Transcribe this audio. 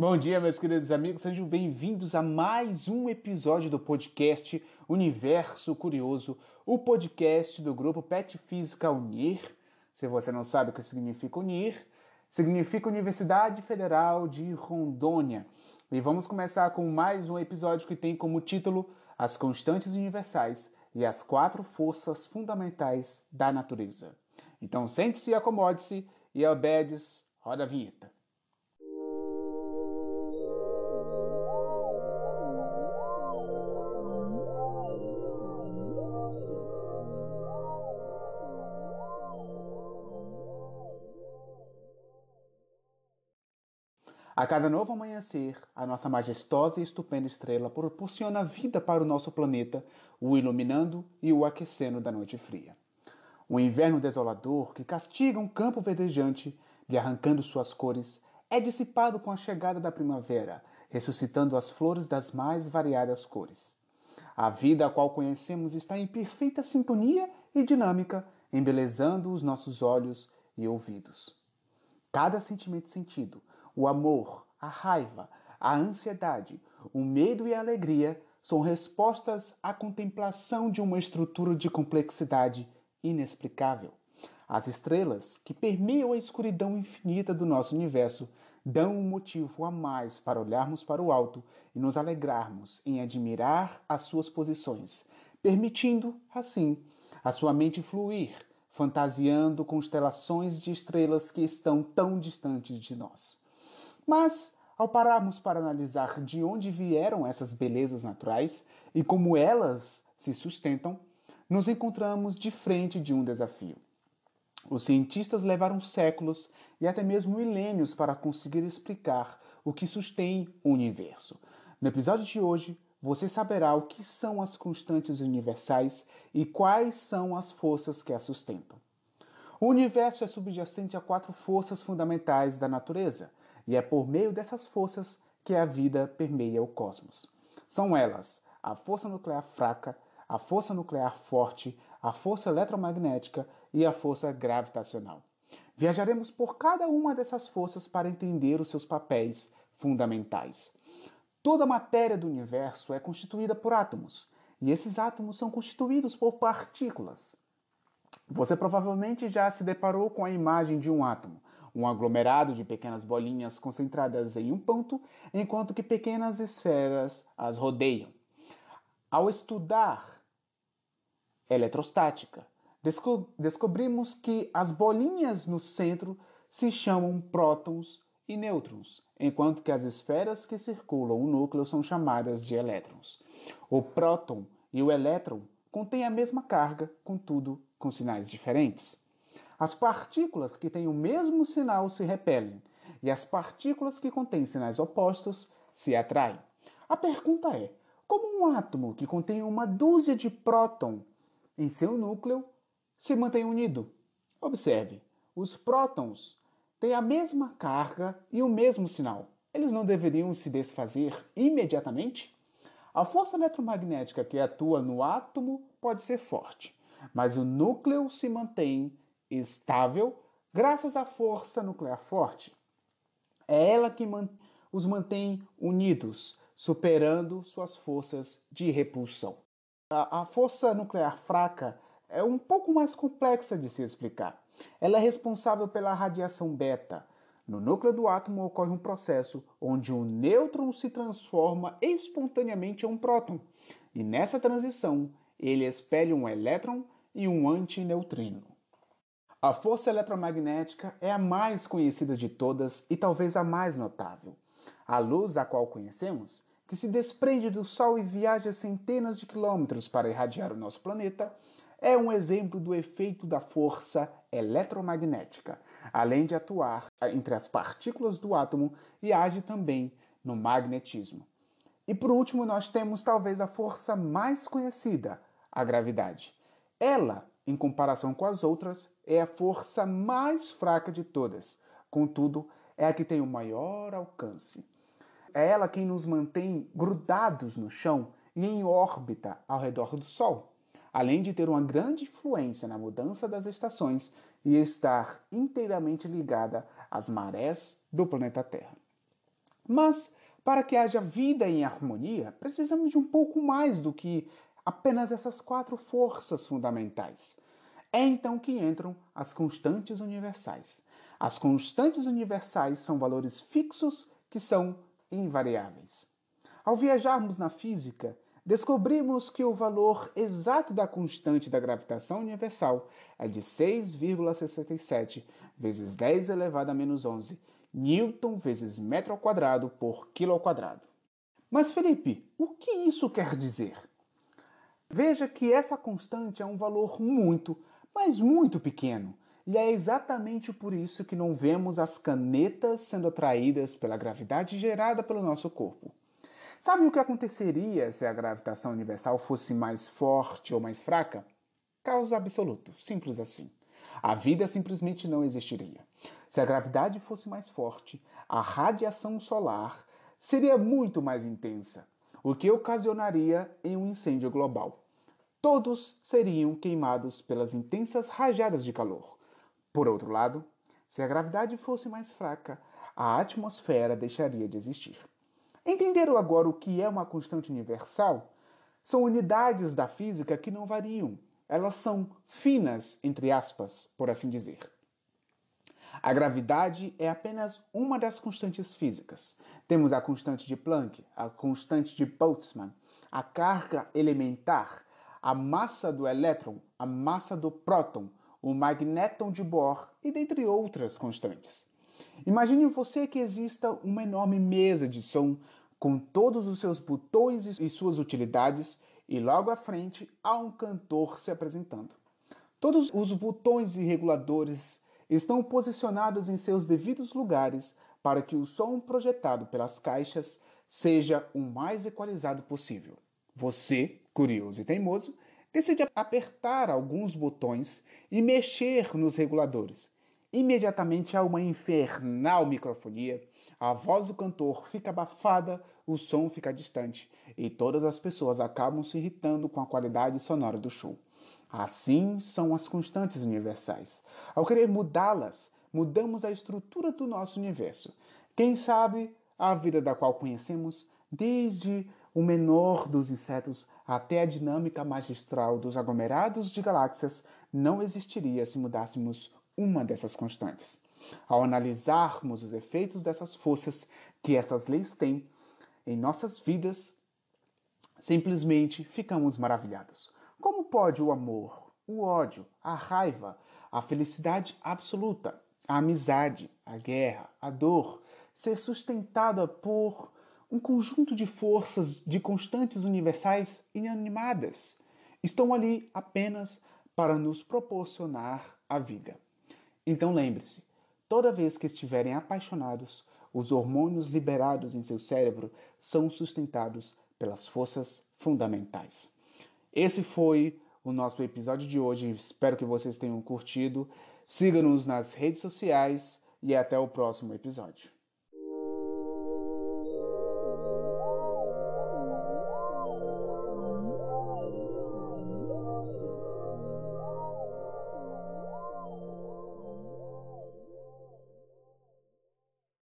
Bom dia, meus queridos amigos, sejam bem-vindos a mais um episódio do podcast Universo Curioso, o podcast do grupo Pet Física Unir. Se você não sabe o que significa Unir, significa Universidade Federal de Rondônia. E vamos começar com mais um episódio que tem como título As Constantes Universais e as Quatro Forças Fundamentais da Natureza. Então sente-se, acomode-se e obedes, roda a vinheta. A cada novo amanhecer, a nossa majestosa e estupenda estrela proporciona vida para o nosso planeta, o iluminando e o aquecendo da noite fria. O inverno desolador que castiga um campo verdejante, lhe arrancando suas cores, é dissipado com a chegada da primavera, ressuscitando as flores das mais variadas cores. A vida a qual conhecemos está em perfeita sintonia e dinâmica, embelezando os nossos olhos e ouvidos. Cada sentimento sentido, o amor, a raiva, a ansiedade, o medo e a alegria são respostas à contemplação de uma estrutura de complexidade inexplicável. As estrelas, que permeiam a escuridão infinita do nosso universo, dão um motivo a mais para olharmos para o alto e nos alegrarmos em admirar as suas posições, permitindo, assim, a sua mente fluir, fantasiando constelações de estrelas que estão tão distantes de nós. Mas, ao pararmos para analisar de onde vieram essas belezas naturais e como elas se sustentam, nos encontramos de frente de um desafio. Os cientistas levaram séculos e até mesmo milênios para conseguir explicar o que sustém o universo. No episódio de hoje, você saberá o que são as constantes universais e quais são as forças que as sustentam. O universo é subjacente a quatro forças fundamentais da natureza, e é por meio dessas forças que a vida permeia o cosmos. São elas a força nuclear fraca, a força nuclear forte, a força eletromagnética e a força gravitacional. Viajaremos por cada uma dessas forças para entender os seus papéis fundamentais. Toda a matéria do universo é constituída por átomos, e esses átomos são constituídos por partículas. Você provavelmente já se deparou com a imagem de um átomo, um aglomerado de pequenas bolinhas concentradas em um ponto, enquanto que pequenas esferas as rodeiam. Ao estudar eletrostática, desco descobrimos que as bolinhas no centro se chamam prótons e nêutrons, enquanto que as esferas que circulam o núcleo são chamadas de elétrons. O próton e o elétron contêm a mesma carga, contudo com sinais diferentes. As partículas que têm o mesmo sinal se repelem e as partículas que contêm sinais opostos se atraem. A pergunta é: como um átomo que contém uma dúzia de próton em seu núcleo se mantém unido? Observe, os prótons têm a mesma carga e o mesmo sinal. Eles não deveriam se desfazer imediatamente? A força eletromagnética que atua no átomo pode ser forte, mas o núcleo se mantém estável graças à força nuclear forte. É ela que os mantém unidos, superando suas forças de repulsão. A, a força nuclear fraca é um pouco mais complexa de se explicar. Ela é responsável pela radiação beta. No núcleo do átomo ocorre um processo onde um nêutron se transforma espontaneamente em um próton, e nessa transição ele expele um elétron e um antineutrino. A força eletromagnética é a mais conhecida de todas e talvez a mais notável. A luz a qual conhecemos, que se desprende do Sol e viaja centenas de quilômetros para irradiar o nosso planeta, é um exemplo do efeito da força eletromagnética, além de atuar entre as partículas do átomo e age também no magnetismo. E por último, nós temos talvez a força mais conhecida, a gravidade. Ela em comparação com as outras, é a força mais fraca de todas. Contudo, é a que tem o maior alcance. É ela quem nos mantém grudados no chão e em órbita ao redor do Sol, além de ter uma grande influência na mudança das estações e estar inteiramente ligada às marés do planeta Terra. Mas, para que haja vida em harmonia, precisamos de um pouco mais do que apenas essas quatro forças fundamentais. É então que entram as constantes universais. As constantes universais são valores fixos que são invariáveis. Ao viajarmos na física, descobrimos que o valor exato da constante da gravitação universal é de 6,67 vezes 10 elevado a menos 11 Newton vezes metro ao quadrado por quilo ao quadrado. Mas Felipe, o que isso quer dizer? Veja que essa constante é um valor muito, mas muito pequeno. E é exatamente por isso que não vemos as canetas sendo atraídas pela gravidade gerada pelo nosso corpo. Sabe o que aconteceria se a gravitação universal fosse mais forte ou mais fraca? Caos absoluto, simples assim. A vida simplesmente não existiria. Se a gravidade fosse mais forte, a radiação solar seria muito mais intensa, o que ocasionaria em um incêndio global. Todos seriam queimados pelas intensas rajadas de calor. Por outro lado, se a gravidade fosse mais fraca, a atmosfera deixaria de existir. Entenderam agora o que é uma constante universal? São unidades da física que não variam. Elas são finas, entre aspas, por assim dizer. A gravidade é apenas uma das constantes físicas. Temos a constante de Planck, a constante de Boltzmann, a carga elementar, a massa do elétron, a massa do próton, o magnéton de Bohr e dentre outras constantes. Imagine você que exista uma enorme mesa de som com todos os seus botões e suas utilidades e logo à frente há um cantor se apresentando. Todos os botões e reguladores estão posicionados em seus devidos lugares para que o som projetado pelas caixas seja o mais equalizado possível. Você, curioso e teimoso, decide apertar alguns botões e mexer nos reguladores. Imediatamente há uma infernal microfonia, a voz do cantor fica abafada, o som fica distante e todas as pessoas acabam se irritando com a qualidade sonora do show. Assim são as constantes universais. Ao querer mudá-las, mudamos a estrutura do nosso universo. Quem sabe a vida da qual conhecemos, desde o menor dos insetos até a dinâmica magistral dos aglomerados de galáxias, não existiria se mudássemos uma dessas constantes. Ao analisarmos os efeitos dessas forças que essas leis têm em nossas vidas, simplesmente ficamos maravilhados. Como pode o amor, o ódio, a raiva, a felicidade absoluta, a amizade, a guerra, a dor ser sustentada por um conjunto de forças de constantes universais inanimadas? Estão ali apenas para nos proporcionar a vida. Então lembre-se, toda vez que estiverem apaixonados, os hormônios liberados em seu cérebro são sustentados pelas forças fundamentais. Esse foi o nosso episódio de hoje. Espero que vocês tenham curtido. Siga-nos nas redes sociais e até o próximo episódio.